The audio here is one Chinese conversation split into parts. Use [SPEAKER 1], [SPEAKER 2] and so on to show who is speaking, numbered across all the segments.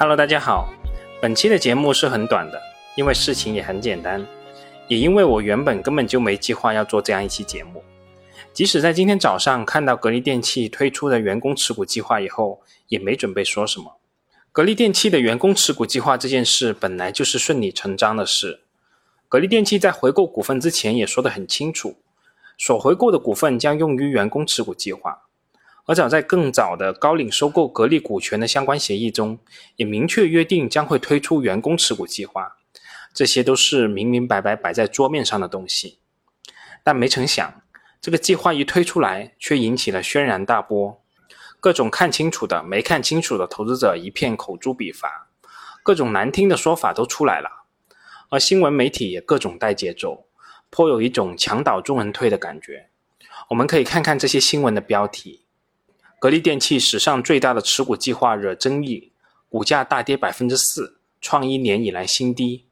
[SPEAKER 1] Hello，大家好。本期的节目是很短的，因为事情也很简单，也因为我原本根本就没计划要做这样一期节目。即使在今天早上看到格力电器推出的员工持股计划以后，也没准备说什么。格力电器的员工持股计划这件事本来就是顺理成章的事。格力电器在回购股份之前也说得很清楚，所回购的股份将用于员工持股计划。而早在更早的高瓴收购格力股权的相关协议中，也明确约定将会推出员工持股计划。这些都是明明白白摆在桌面上的东西。但没成想，这个计划一推出来，却引起了轩然大波。各种看清楚的、没看清楚的投资者一片口诛笔伐，各种难听的说法都出来了。而新闻媒体也各种带节奏，颇有一种墙倒众人推的感觉。我们可以看看这些新闻的标题。格力电器史上最大的持股计划惹争议，股价大跌百分之四，创一年以来新低。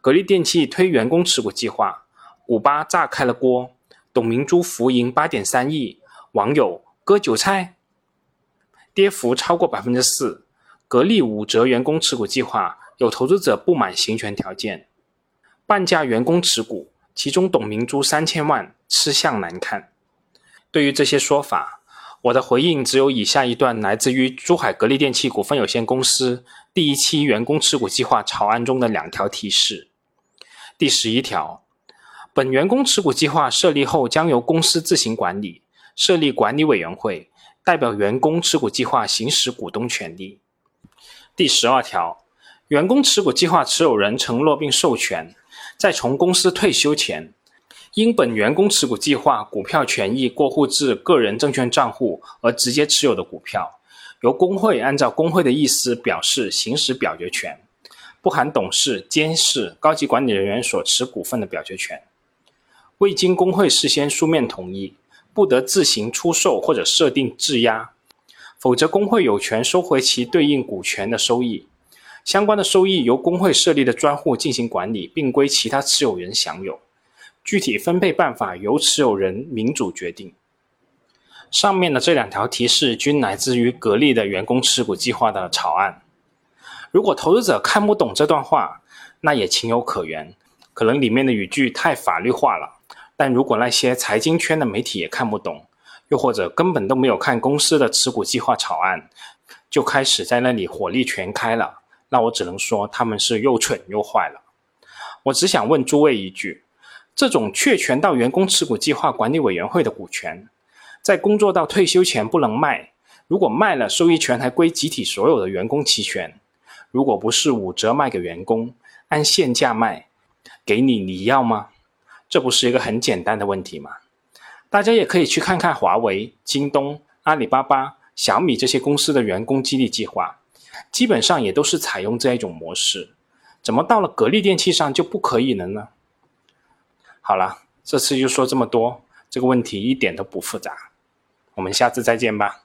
[SPEAKER 1] 格力电器推员工持股计划，股吧炸开了锅，董明珠浮盈八点三亿，网友割韭菜，跌幅超过百分之四。格力五折员工持股计划，有投资者不满行权条件，半价员工持股，其中董明珠三千万吃相难看。对于这些说法。我的回应只有以下一段，来自于珠海格力电器股份有限公司第一期员工持股计划草案中的两条提示。第十一条，本员工持股计划设立后，将由公司自行管理，设立管理委员会，代表员工持股计划行使股东权利。第十二条，员工持股计划持有人承诺并授权，在从公司退休前。因本员工持股计划股票权益过户至个人证券账户而直接持有的股票，由工会按照工会的意思表示行使表决权，不含董事、监事、高级管理人员所持股份的表决权。未经工会事先书面同意，不得自行出售或者设定质押，否则工会有权收回其对应股权的收益。相关的收益由工会设立的专户进行管理，并归其他持有人享有。具体分配办法由持有人民主决定。上面的这两条提示均来自于格力的员工持股计划的草案。如果投资者看不懂这段话，那也情有可原，可能里面的语句太法律化了。但如果那些财经圈的媒体也看不懂，又或者根本都没有看公司的持股计划草案，就开始在那里火力全开了，那我只能说他们是又蠢又坏了。我只想问诸位一句。这种确权到员工持股计划管理委员会的股权，在工作到退休前不能卖。如果卖了，收益权还归集体所有的员工期权。如果不是五折卖给员工，按现价卖给你，你要吗？这不是一个很简单的问题吗？大家也可以去看看华为、京东、阿里巴巴、小米这些公司的员工激励计划，基本上也都是采用这一种模式。怎么到了格力电器上就不可以了呢？好了，这次就说这么多，这个问题一点都不复杂，我们下次再见吧。